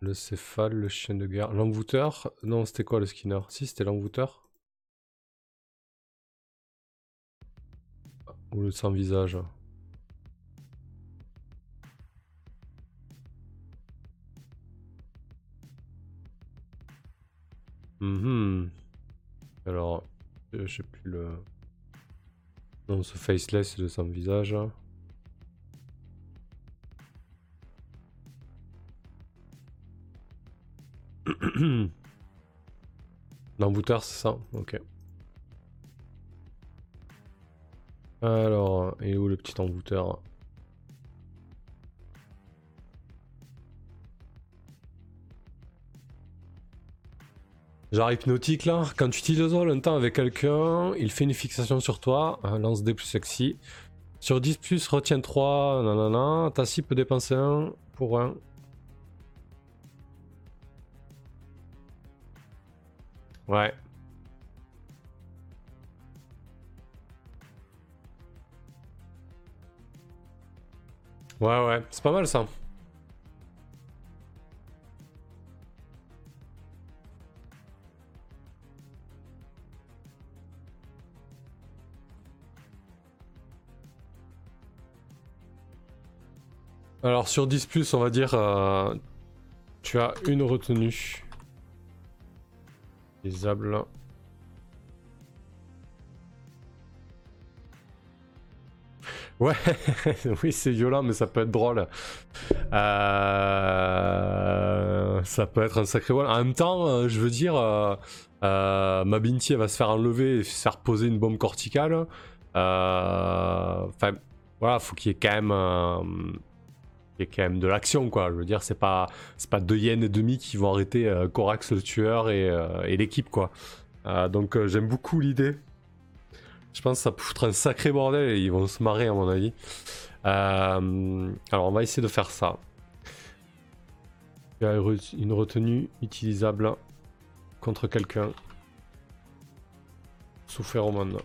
Le céphale, le chien de guerre. L'envoûteur Non, c'était quoi le skinner? Si, c'était l'envoûteur. Ou le sans-visage Mhm. Alors, je sais plus le... Non, ce faceless de son visage. L'envoûteur, c'est ça Ok. Alors, et où le petit envoûteur Genre hypnotique là, quand tu utilises longtemps avec quelqu'un, il fait une fixation sur toi, un lance des plus sexy. Sur 10 plus, retiens 3, nanana. Ta cible peut dépenser 1 pour 1. Ouais. Ouais, ouais, c'est pas mal ça. Alors sur 10 on va dire, euh, Tu as une retenue. Utilisable. Ouais, oui, c'est violent, mais ça peut être drôle. Euh, Ça peut être un sacré vol. En même temps, euh, je veux dire, euh, euh, ma Binti, elle va se faire enlever et se faire poser une bombe corticale. Enfin, voilà, faut qu'il y ait quand même. Qu'il y ait quand même de l'action, quoi. Je veux dire, c'est pas, c'est pas deux yens et demi qui vont arrêter euh, Corax le tueur et, euh, l'équipe, quoi. Euh, donc, euh, j'aime beaucoup l'idée. Je pense que ça peut un sacré bordel et ils vont se marrer, à mon avis. Alors, on va essayer de faire ça. Il y a une retenue utilisable contre quelqu'un sous phéromone.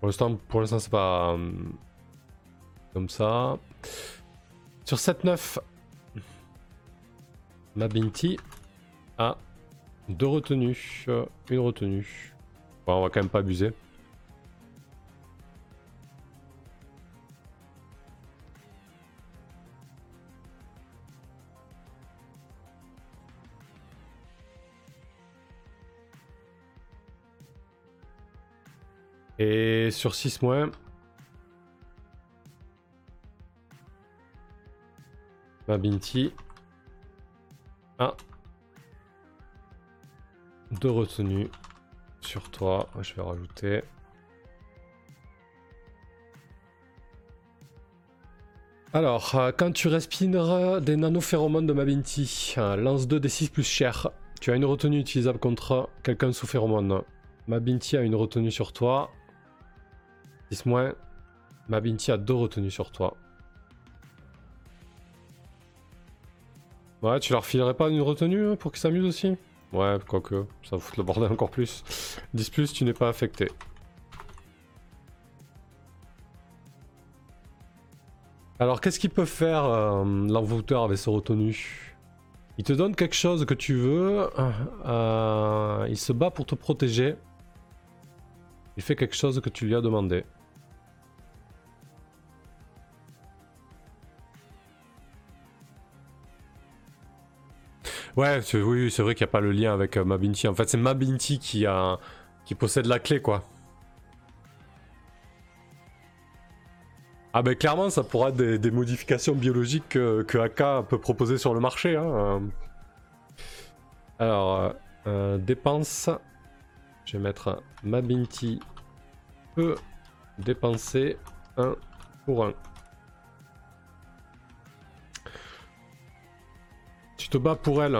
Pour l'instant, pour l'instant, c'est pas comme ça. Sur 7-9, ma Binti a deux retenues, euh, une retenue. Bon, on va quand même pas abuser. Et sur 6 mois, ma Binti a deux retenues sur toi. Je vais rajouter. Alors, euh, quand tu respires des nanophéromones de ma Binti, euh, lance 2 des 6 plus cher. Tu as une retenue utilisable contre quelqu'un sous phéromone. Ma Binti a une retenue sur toi. 10 moins. Ma Binti a deux retenues sur toi. Ouais, tu leur filerais pas une retenue hein, pour qu'ils s'amusent aussi? Ouais, quoique, ça fout le bordel encore plus. 10 plus, tu n'es pas affecté. Alors, qu'est-ce qu'il peut faire euh, l'envoûteur avec ce retenu Il te donne quelque chose que tu veux. euh, il se bat pour te protéger. Il fait quelque chose que tu lui as demandé. Ouais, c'est- oui, c'est vrai qu'il n'y a pas le lien avec euh, Mabinti. En fait, c'est Mabinti qui, a, qui possède la clé, quoi. Ah ben clairement, ça pourra être des, modifications biologiques que, AK peut proposer sur le marché. hein, euh. Alors, euh, euh, dépense. Je vais mettre Mabinti peut dépenser un pour un. Tu te bats pour elle.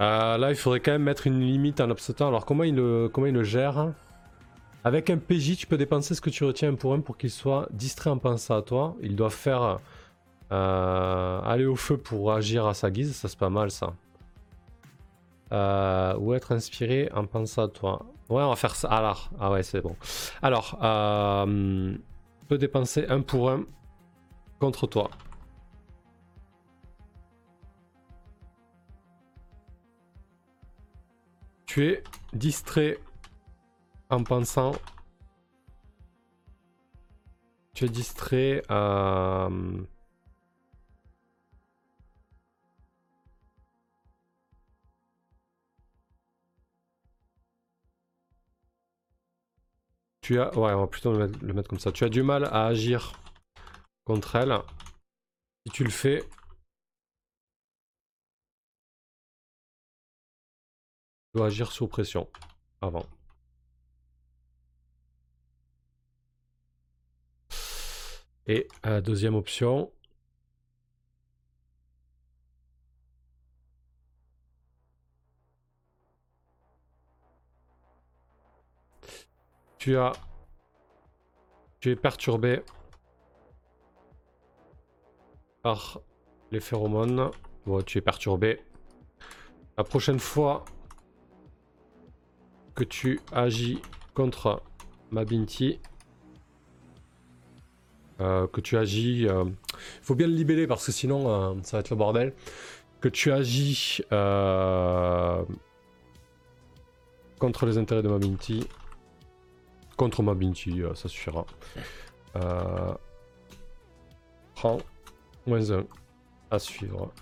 Euh, là, il faudrait quand même mettre une limite en absotant. Alors, comment il le, comment il le gère Avec un PJ, tu peux dépenser ce que tu retiens pour un pour qu'il soit distrait en pensant à toi. Il doit faire euh, aller au feu pour agir à sa guise. Ça, c'est pas mal, ça. Euh, ou être inspiré en pensant à toi. Ouais, on va faire ça. Alors, ah ouais, c'est bon. Alors, euh, peut dépenser un pour un contre toi. Tu es distrait en pensant. Tu es distrait. Euh... As. Ouais, on va plutôt le mettre, le mettre comme ça. Tu as du mal à agir contre elle. Si tu le fais. Tu dois agir sous pression avant. Et euh, deuxième option. Tu es perturbé par les phéromones. Bon, tu es perturbé. La prochaine fois que tu agis contre ma Binti, euh, que tu agis, il faut bien le libeller parce que sinon euh, ça va être le bordel. que tu agis contre les intérêts de Mabinti, contre Mabinti, ça suffira. prends moins 1 à suivre.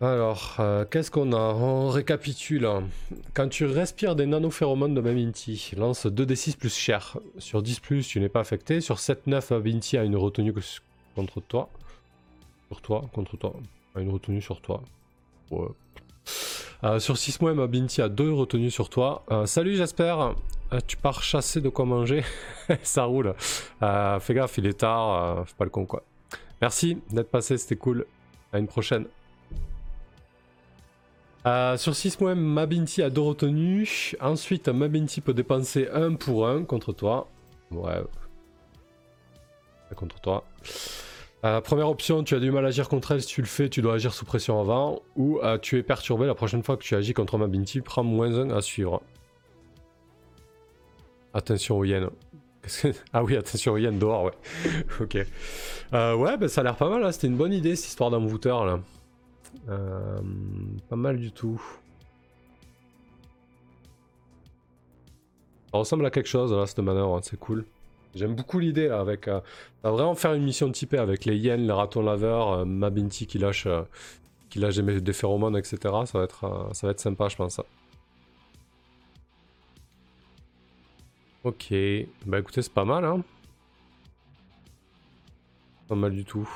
Alors, euh, qu'est-ce qu'on a? On récapitule. Quand tu respires des nanophéromones de Maminti, lance 2d6 plus cher. Sur 10 plus, tu n'es pas affecté. Sur 7-9, Maminti a une retenue contre toi. Sur toi, contre toi. A une retenue sur toi. Euh, sur 6 mois, Mabinti a 2 retenues sur toi. Euh, salut, j'espère. tu pars chasser de quoi manger Ça roule. fais gaffe, il est tard. fais pas le con, quoi. Merci d'être passé, c'était cool. À une prochaine. Euh, sur 6 mois, Mabinti a 2 retenues. Ensuite, Mabinti peut dépenser 1 pour 1 contre toi. Ouais. Contre toi. Euh, première option, tu as du mal à agir contre elle. Si tu le fais, tu dois agir sous pression avant. Ou euh, tu es perturbé la prochaine fois que tu agis contre Mabinti. Prends moins 1 à suivre. Attention aux hyènes. Ah oui, attention aux hyènes dehors, ouais. ok. ouais, bah, ça a l'air pas mal. Hein. C'était une bonne idée cette histoire d'envoûteur là. Euh, pas mal du tout. Ça ressemble à quelque chose là, cette manœuvre, hein, c'est cool. J'aime beaucoup l'idée avec. Euh, vraiment faire une mission typée avec les hyènes, les ratons laveurs, euh, Mabinti qui lâche, euh, qui lâche des, phéromones, etc. Ça va être, ça va être sympa, je pense. Ok, bah écoutez, c'est pas mal, hein. Pas mal du tout.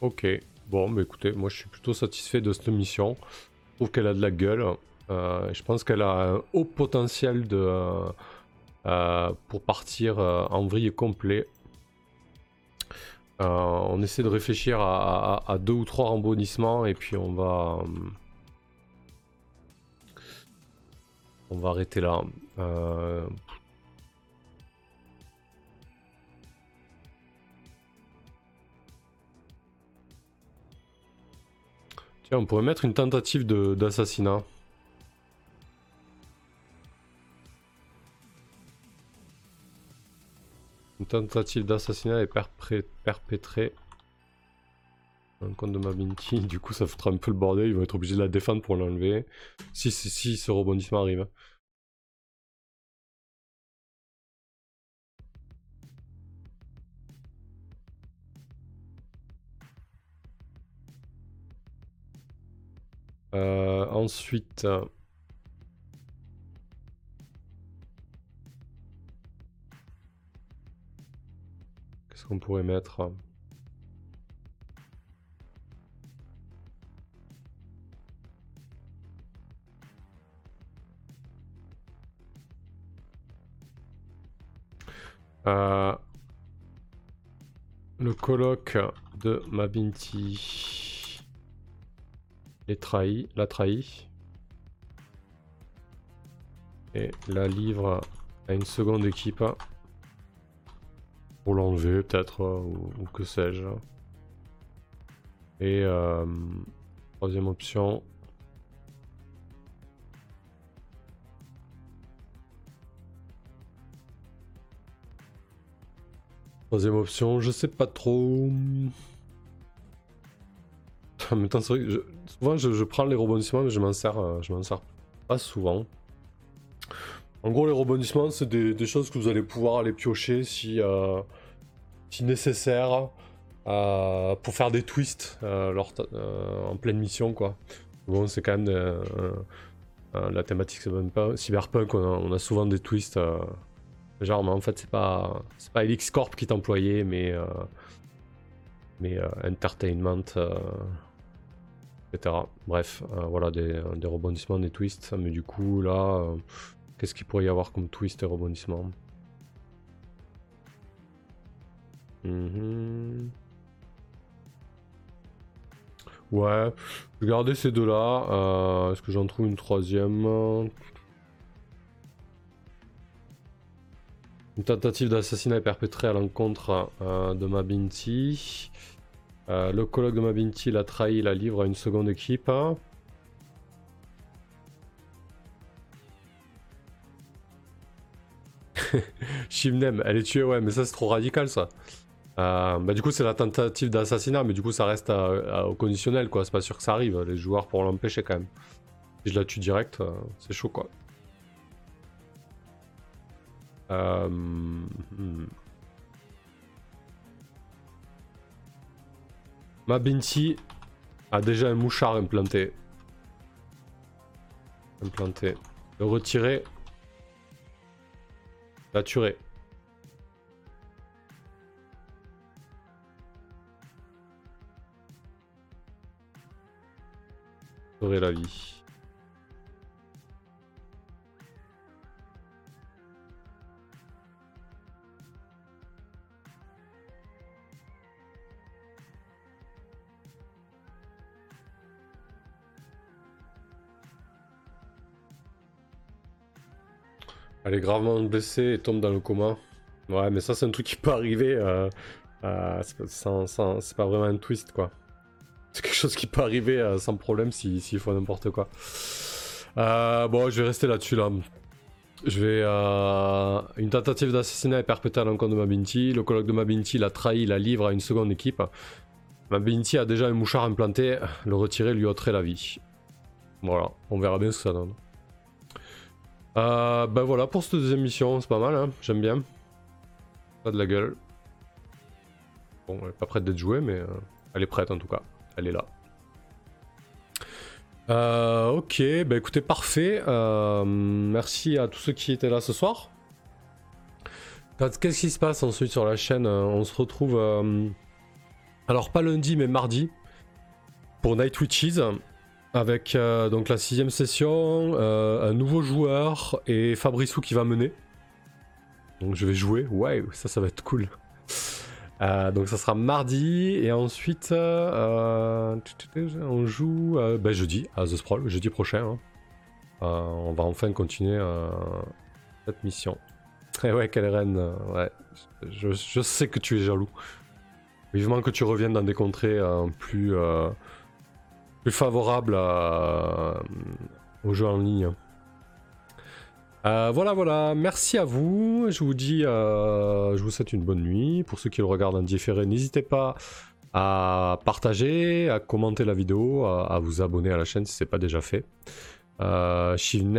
Ok, bon, bah écoutez, moi je suis plutôt satisfait de cette mission. Trouve qu'elle a de la gueule. Euh, je pense qu'elle a un haut potentiel de, euh, pour partir euh, en vrille complet. on essaie de réfléchir à, deux ou trois rembondissements et puis on va. on va arrêter là. Tiens, on pourrait mettre une tentative d'assassinat. Une tentative d'assassinat est perpétrée. Un compte de Mabinti, du coup ça foutra un peu le bordel, ils vont être obligés de la défendre pour l'enlever. Si, si, si ce rebondissement arrive. Euh, ensuite... Qu'est-ce qu'on pourrait mettre? Euh, le colloque de Mabinti les trahi, la trahi. Et la livre à une seconde équipe. Pour l'enlever peut-être, ou, que sais-je. Et euh, troisième option. Troisième option, je sais pas trop. En même temps, c'est vrai souvent je, prends les rebondissements, mais je m'en sers, euh, je m'en sers pas souvent. En gros, les rebondissements, c'est des, choses que vous allez pouvoir aller piocher si, euh, si nécessaire euh, pour faire des twists en pleine mission, quoi. Bon, c'est quand même la thématique cyberpunk. On a, on a souvent des twists. genre, mais en fait, c'est pas c'est pas Elix Corp qui est employé, mais mais Entertainment. Bref, euh, voilà, des, rebondissements, des twists. Mais du coup, là, euh, qu'est-ce qu'il pourrait y avoir comme twist et rebondissement mhm. Ouais, je vais garder ces deux-là. Euh, est-ce que j'en trouve une troisième Une tentative d'assassinat est perpétrée à l'encontre de Mabinti. Euh, le colloque de Mabinti l'a trahi, la livre à une seconde équipe. Shivnem, elle est tuée, ouais, mais ça c'est trop radical ça. Euh, bah, du coup, c'est la tentative d'assassinat, mais du coup, ça reste au conditionnel, quoi. C'est pas sûr que ça arrive. Les joueurs pourront l'empêcher quand même. Si je la tue direct, euh, c'est chaud, quoi. Euh... Hmm. Ma Binti a déjà un mouchard implanté. Implanté. Le retirer. La tuer. Sauver la vie. Elle est gravement blessée et tombe dans le coma. Ouais, mais ça, c'est un truc qui peut arriver. Euh, euh, c'est pas vraiment un twist, quoi. C'est quelque chose qui peut arriver euh, sans problème s'il faut n'importe quoi. bon, je vais rester là-dessus, là. Je vais... Une tentative d'assassinat est perpétrée à l'encontre de Mabinti. Le colloque de Mabinti l'a trahi, la livre à une seconde équipe. Mabinti a déjà un mouchard implanté. Le retirer lui ôterait la vie. Voilà, on verra bien ce que ça donne. Euh, ben voilà pour cette deuxième mission, c'est pas mal, hein j'aime bien. Pas de la gueule. Bon, elle est pas prête d'être jouée, mais euh, elle est prête en tout cas. Elle est là. Euh, ok, bah écoutez, parfait. Euh, merci à tous ceux qui étaient là ce soir. Qu'est-ce qui se passe ensuite sur la chaîne On se retrouve, alors pas lundi, mais mardi, pour Night Witches. Avec euh, donc la sixième session, euh, un nouveau joueur et Fabrissou qui va mener. Donc je vais jouer. Ouais, ça, ça va être cool. Euh, donc ça sera mardi et ensuite on joue ben, jeudi à The Sprawl, jeudi prochain. Hein. on va enfin continuer cette mission. Et ouais, quelle reine, ouais. Je, je, sais que tu es jaloux. Vivement que tu reviennes dans des contrées plus plus favorable à, aux jeux en ligne. Euh, voilà, voilà, merci à vous. Je vous dis, euh, je vous souhaite une bonne nuit. Pour ceux qui le regardent en différé, n'hésitez pas à partager, à commenter la vidéo, à, vous abonner à la chaîne si ce n'est pas déjà fait. Euh,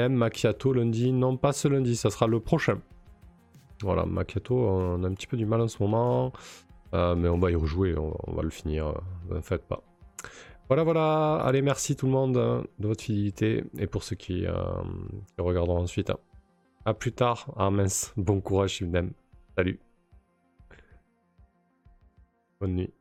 Macchiato lundi, non pas ce lundi, ça sera le prochain. Voilà, Macchiato, on a un petit peu du mal en ce moment, euh, mais on va y rejouer, on, va le finir, ne faites pas. Voilà, voilà. Allez, merci tout le monde hein, de votre fidélité et pour ceux qui, euh, regarderont ensuite. Hein. A plus tard. Ah mince. Bon courage, même. Salut. Bonne nuit.